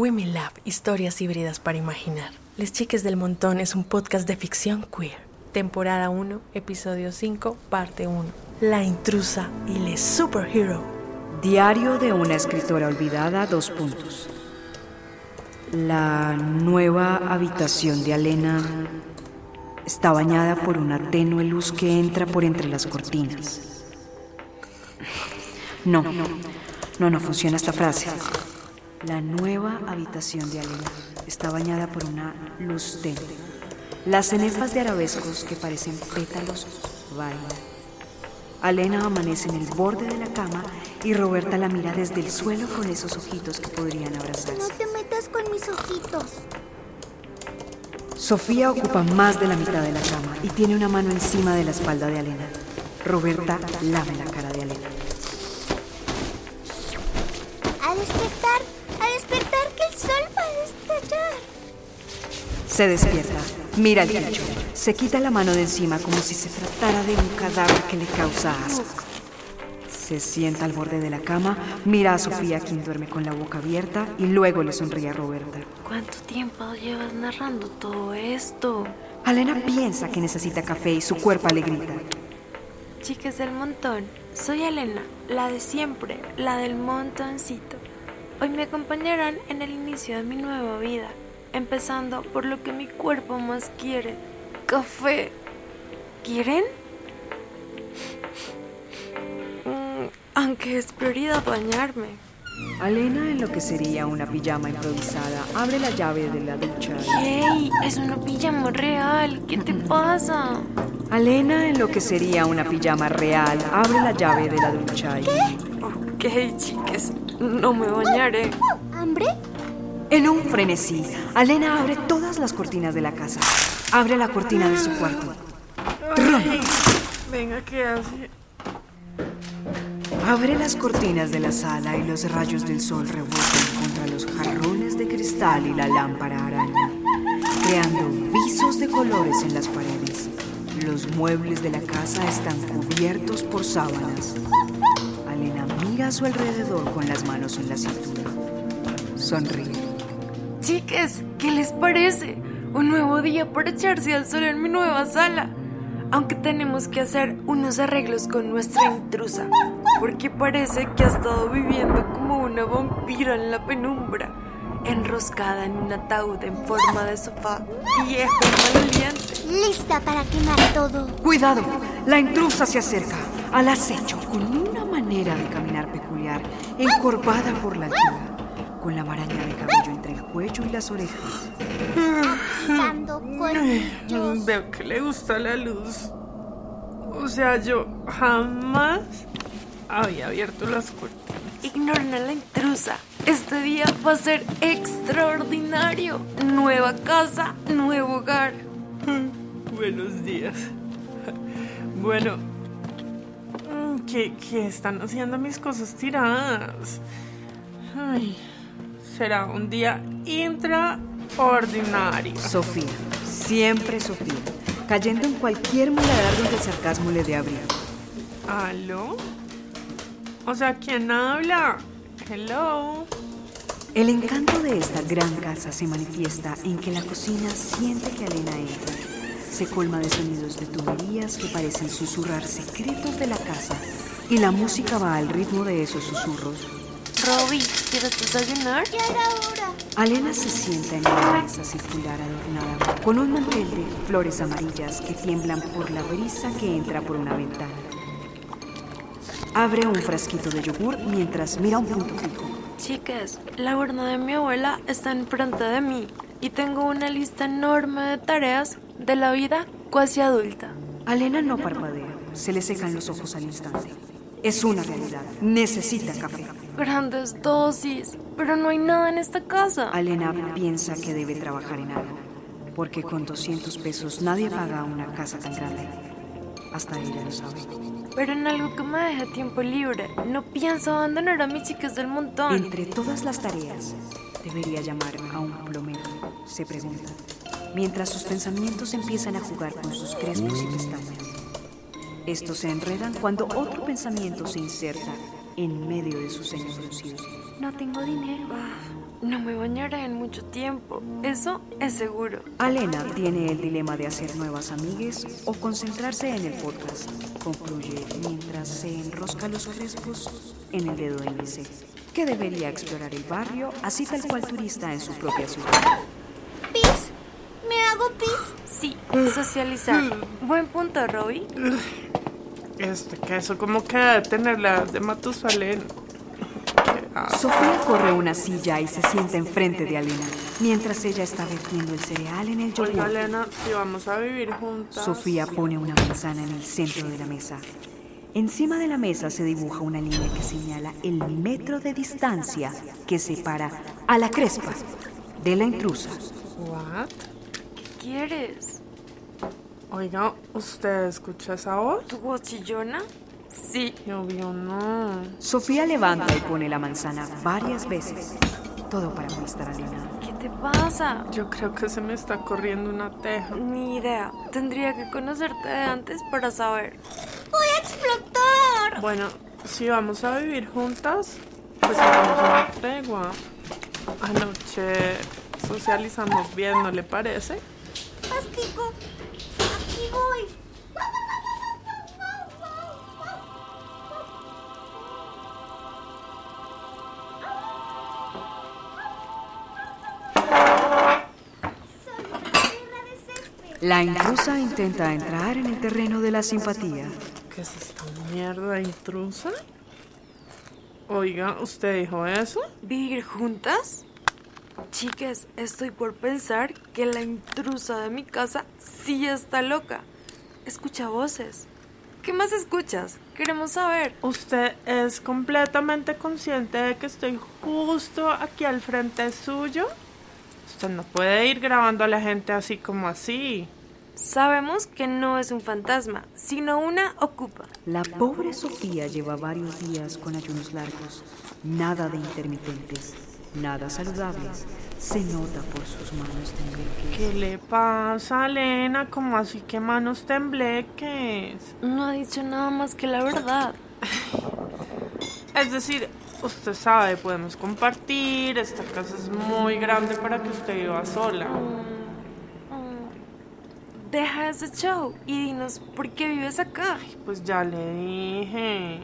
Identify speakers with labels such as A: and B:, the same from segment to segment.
A: Women Lab, historias híbridas para imaginar. Les Chiques del Montón es un podcast de ficción queer. Temporada 1, episodio 5, parte 1. La intrusa y le superhero.
B: Diario de una escritora olvidada, dos puntos. La nueva habitación de Alena está bañada por una tenue luz que entra por entre las cortinas. No, no, no funciona esta frase. La nueva habitación de Alena está bañada por una luz tenue. Las cenefas de arabescos que parecen pétalos bailan. Alena amanece en el borde de la cama y Roberta la mira desde el suelo con esos ojitos que podrían
C: No
B: abrazarse.
C: te metas con mis ojitos.
B: Sofía ocupa más de la mitad de la cama y tiene una mano encima de la espalda de Alena. Roberta lame la cara Se despierta, mira el techo, se quita la mano de encima como si se tratara de un cadáver que le causa asco. Se sienta al borde de la cama, mira a Sofía quien duerme con la boca abierta y luego le sonríe a Roberta.
D: ¿Cuánto tiempo llevas narrando todo esto?
B: Alena piensa que necesita café y su cuerpo le grita.
D: Chicas del montón, soy Elena, la de siempre, la del montoncito. Hoy me acompañarán en el inicio de mi nueva vida, empezando por lo que mi cuerpo más quiere, café. ¿Quieren? Mm, aunque es prioridad bañarme.
B: Alena, en lo que sería una pijama improvisada, abre la llave de la ducha.
D: ¡Hey! Es una pijama real. ¿Qué te pasa?
B: Alena, en lo que sería una pijama real, abre la llave de la ducha y...
D: Ok, chicas, no me bañaré.
C: ¿Hambre?
B: En un frenesí, Alena abre todas las cortinas de la casa. Abre la cortina de su cuarto. ¡Trum!
A: Venga, ¿qué hace?
B: Abre las cortinas de la sala y los rayos del sol rebotan contra los jarrones de cristal y la lámpara araña, creando visos de colores en las paredes. Los muebles de la casa están cubiertos por sábanas. Alena mira a su alrededor con las manos en la cintura. Sonríe.
D: Chicas, ¿qué les parece? Un nuevo día para echarse al sol en mi nueva sala. Aunque tenemos que hacer unos arreglos con nuestra intrusa, porque parece que ha estado viviendo como una vampira en la penumbra, enroscada en un ataúd en forma de sofá viejo y maloliente.
C: Lista para quemar todo.
B: Cuidado, la intrusa se acerca al acecho con una manera de caminar peculiar, encorvada por la altura, con la maraña de cabello entre el cuello y las orejas.
C: Dando cuerpos.
A: Veo que le gusta la luz. O sea, yo jamás había abierto las cortinas.
D: Ignoren a la intrusa. Este día va a ser extraordinario. Nueva casa, nuevo hogar.
A: Buenos días. Bueno, mm, ¿qué, qué están haciendo mis cosas tiradas? Ay, será un día intraordinario.
B: Sofía, siempre Sofía, cayendo en cualquier muladar donde el sarcasmo le dé abrigo.
A: ¿Aló? O sea, ¿quién habla? Hello.
B: El encanto de esta gran casa se manifiesta en que la cocina siente que Alena entra. Se colma de sonidos de tuberías que parecen susurrar secretos de la casa y la música va al ritmo de esos susurros.
D: Robbie, ¿quieres desayunar?
C: Ya era hora.
B: Alena se sienta en una mesa circular adornada con un mantel de flores amarillas que tiemblan por la brisa que entra por una ventana. Abre un frasquito de yogur mientras mira un punto fijo.
D: Chicas, la urna de mi abuela está enfrente de mí y tengo una lista enorme de tareas de la vida cuasi adulta.
B: Alena no parpadea, se le secan los ojos al instante. Es una realidad, necesita café.
D: Grandes dosis, pero no hay nada en esta casa.
B: Alena piensa que debe trabajar en algo, porque con 200 pesos nadie paga una casa tan grande. Hasta ella lo sabe.
D: Pero en algo que me deje tiempo libre. No pienso abandonar a mis chicas del montón.
B: Entre todas las tareas, debería llamar a un plomero, se pregunta, mientras sus pensamientos empiezan a jugar con sus crespos y pestañas. Estos se enredan cuando otro pensamiento se inserta en medio de sus fruncidos.
C: No tengo dinero.
D: no me bañaré en mucho tiempo, eso es seguro.
B: Alena tiene el dilema de hacer nuevas amigues o concentrarse en el podcast, concluye mientras se enrosca los crespos en el dedo índice, que debería explorar el barrio así tal cual turista en su propia ciudad.
C: ¿Pis? ¿Me hago pis?
D: Sí, socializar. Buen punto, Robbie.
A: Este queso, como que tener las de Matusalén.
B: Sofía corre una silla y se sienta enfrente de Alena, mientras ella está vertiendo el cereal en el yogur.
A: Elena, si vamos a vivir juntas.
B: Sofía pone una manzana en el centro de la mesa. Encima de la mesa se dibuja una línea que señala el metro de distancia que separa a la crespa de la intrusa.
A: ¿What?
D: ¿Qué quieres?
A: Oiga, ¿usted escucha esa voz?
D: ¿Tu voz chillona? Sí.
A: Obvio no.
B: Sofía levanta y pone la manzana varias veces. Todo para molestar a Alena.
D: ¿Qué te pasa?
A: Yo creo que se me está corriendo una teja.
D: Ni idea. Tendría que conocerte de antes para saber.
C: ¡Voy a explotar!
A: Bueno, si vamos a vivir juntas, pues hagamos una tregua. Anoche socializamos bien, ¿no le parece?
C: Mastico. Voy. Soy una perra de césped.
B: La intrusa intenta entrar en el terreno de la simpatía.
A: ¿Qué es esta mierda intrusa? Oiga, ¿usted dijo eso?
D: ¿Vivir juntas? Chicas, estoy por pensar que la intrusa de mi casa sí está loca. Escucha voces. ¿Qué más escuchas? Queremos saber.
A: ¿Usted es completamente consciente de que estoy justo aquí al frente suyo? Usted no puede ir grabando a la gente así como así.
D: Sabemos que no es un fantasma, sino una ocupa.
B: La pobre Sofía lleva varios días con ayunos largos, nada de intermitentes, nada saludables. Se nota por sus manos tembleques.
A: ¿Qué le pasa, Elena? ¿Cómo así que manos tembleques?
D: No ha dicho nada más que la verdad.
A: Es decir, usted sabe, podemos compartir. Esta casa es muy grande para que usted viva sola.
D: Deja ese show y dinos por qué vives acá.
A: Pues ya le dije.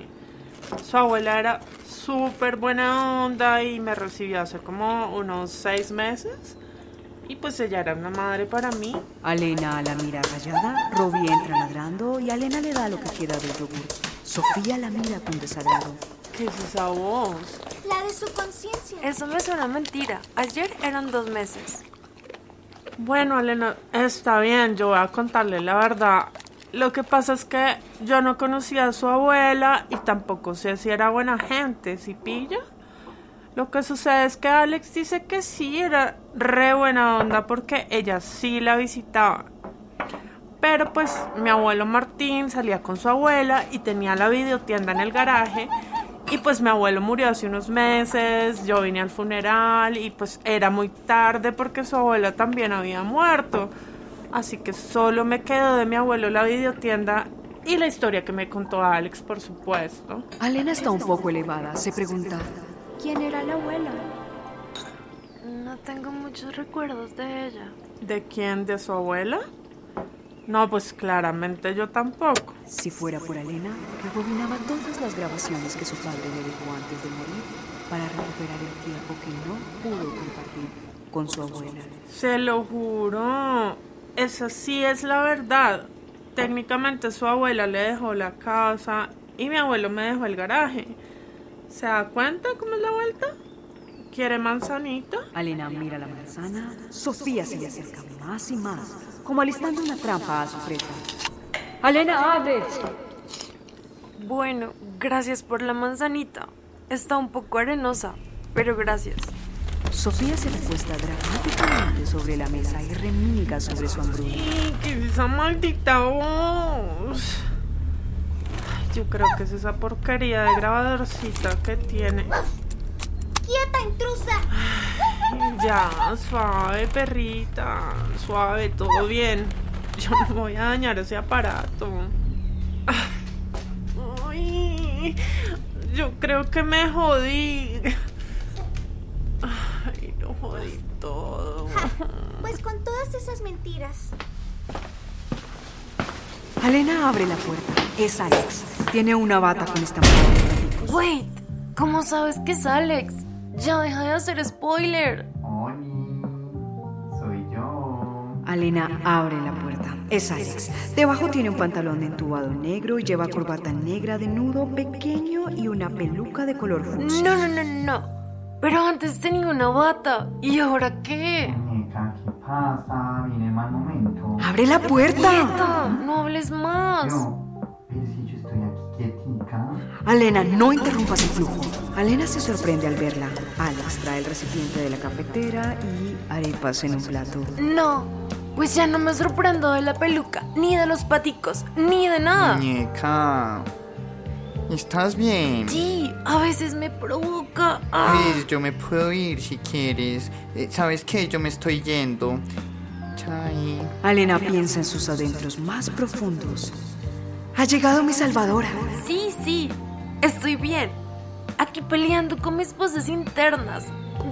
A: Su abuela era súper buena onda y me recibió hace como unos seis meses. Y pues ella era una madre para mí.
B: Alena la mira rayada, Robbie entra ladrando y Alena le da lo que queda del yogur. Sofía la mira con desagrado.
A: ¿Qué es esa voz?
C: La de su conciencia.
D: Eso me suena mentira. Ayer eran dos meses.
A: Bueno, Elena, está bien, yo voy a contarle la verdad. Lo que pasa es que yo no conocía a su abuela y tampoco sé si era buena gente, ¿sí pilla? Lo que sucede es que Alex dice que sí, era re buena onda porque ella sí la visitaba. Pero pues mi abuelo Martín salía con su abuela y tenía la videotienda en el garaje. Y pues mi abuelo murió hace unos meses, yo vine al funeral y pues era muy tarde porque su abuela también había muerto. Así que solo me quedó de mi abuelo la videotienda y la historia que me contó Alex, por supuesto.
B: Alena está un poco elevada, se pregunta.
C: ¿Quién era la abuela?
D: No tengo muchos recuerdos de ella.
A: ¿De quién? ¿De su abuela? No, pues claramente yo tampoco.
B: Si fuera por Alena, rebobinaba todas las grabaciones que su padre le dejó antes de morir para recuperar el tiempo que no pudo compartir con su abuela.
A: Se lo juro. Esa sí es la verdad. Técnicamente su abuela le dejó la casa y mi abuelo me dejó el garaje. ¿Se da cuenta cómo es la vuelta? ¿Quiere manzanita?
B: Alena mira la manzana, Sofía se le acerca más y más, como alistando una trampa a su presa. ¡Alena, abre!
D: Bueno, gracias por la manzanita. Está un poco arenosa, pero gracias.
B: Sofía se recuesta dramáticamente sobre la mesa y remilga sobre su hambruna.
A: ¡Y qué es esa maldita voz! Ay, Yo creo que es esa porquería de grabadorcita que tiene.
C: ¡Quieta, intrusa!
A: Ya, suave, perrita. Suave, todo bien. Yo no voy a dañar ese aparato. Ay, yo creo que me jodí.
C: Con todas esas mentiras.
B: Alena abre la puerta. Es Alex. Tiene una bata con estampado de gaticos.
D: Wait, ¿cómo sabes que es Alex? Ya deja de hacer spoiler.
E: Oli, soy yo.
B: Alena abre la puerta. Es Alex. Debajo tiene un pantalón de entubado negro, lleva corbata negra de nudo pequeño y una peluca de color fucsia.
D: No, no, no, no. Pero antes tenía una bata. ¿Y ahora qué?
E: Muñeca, ¿qué pasa? Viene el mal momento.
B: ¡Abre la puerta!
D: Quieta, no hables más.
E: Yo, pero si yo estoy aquí quietica.
B: Alena, no interrumpas el flujo. Alena se sorprende al verla. Alex trae el recipiente de la cafetera y arepas en un plato.
D: No, pues ya no me sorprendo de la peluca, ni de los paticos, ni de nada.
E: Muñeca, ¿estás bien?
D: Sí, a veces me provoca. Ah.
E: Pues yo me puedo ir si quieres. Eh, ¿Sabes qué? Yo me estoy yendo. Chai.
B: Alena piensa en sus adentros más profundos. Ha llegado mi salvadora.
D: Sí, sí, estoy bien. Aquí peleando con mis voces internas.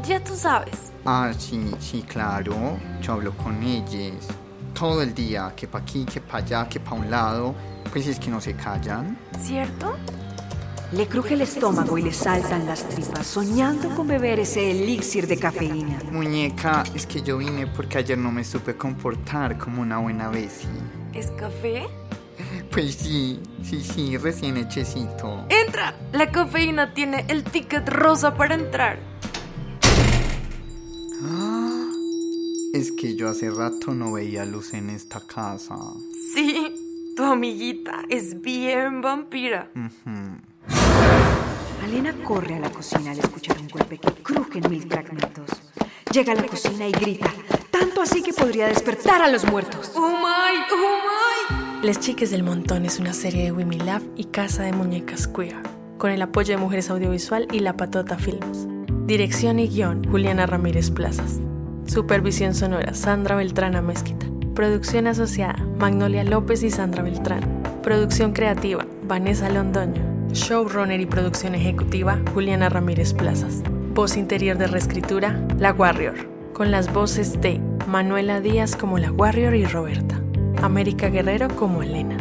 D: Ya tú sabes.
E: Ah, sí, sí, claro. Yo hablo con ellas. Todo el día, que pa' aquí, que pa' allá, que pa' un lado. Pues es que no se callan.
D: ¿Cierto?
B: Le cruje el estómago y le saltan las tripas, soñando con beber ese elixir de cafeína.
E: Muñeca, es que yo vine porque ayer no me supe comportar como una buena vez.
D: ¿Es café?
E: Pues sí, sí, sí, recién hechecito.
D: ¡Entra! La cafeína tiene el ticket rosa para entrar.
E: Ah, Es que yo hace rato no veía luz en esta casa.
D: Sí, tu amiguita es bien vampira.
E: Ujú.
B: Alena corre a la cocina al escuchar un golpe que cruje en mil fragmentos. Llega a la cocina y grita, tanto así que podría despertar a los muertos.
D: ¡Oh my! ¡Oh my!
F: Les Chiques del Montón es una serie de Wimi Lab y Casa de Muñecas Queer, con el apoyo de Mujeres Audiovisual y La Patota Films. Dirección y guion, Juliana Ramírez Plazas. Supervisión sonora, Sandra Beltrán Mezquita. Producción asociada, Magnolia López y Sandra Beltrán. Producción creativa, Vanessa Londoño. Showrunner y producción ejecutiva, Juliana Ramírez Plazas. Voz interior de reescritura, La Warrior. Con las voces de Manuela Díaz como La Warrior y Roberta. América Guerrero como Elena.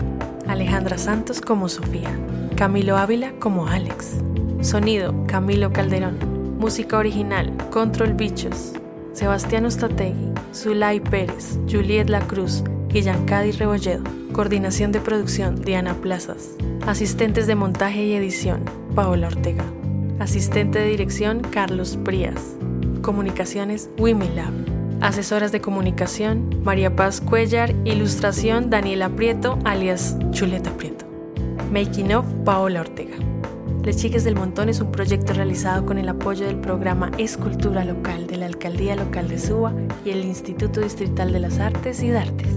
F: Alejandra Santos como Sofía. Camilo Ávila como Alex. Sonido, Camilo Calderón. Música original, Control Bichos. Sebastián Ustategui, Zulay Pérez, Juliet La Cruz y Yancadi Rebolledo. Coordinación de producción, Diana Plazas. Asistentes de montaje y edición, Paola Ortega. Asistente de dirección, Carlos Prías. Comunicaciones, Wimilab. Asesoras de comunicación, María Paz Cuellar. Ilustración, Daniela Prieto, alias Chuleta Prieto. Making of, Paola Ortega. Les Chiques del Montón es un proyecto realizado con el apoyo del programa Escultura Local de la Alcaldía Local de Suba y el Instituto Distrital de las Artes y Dartes.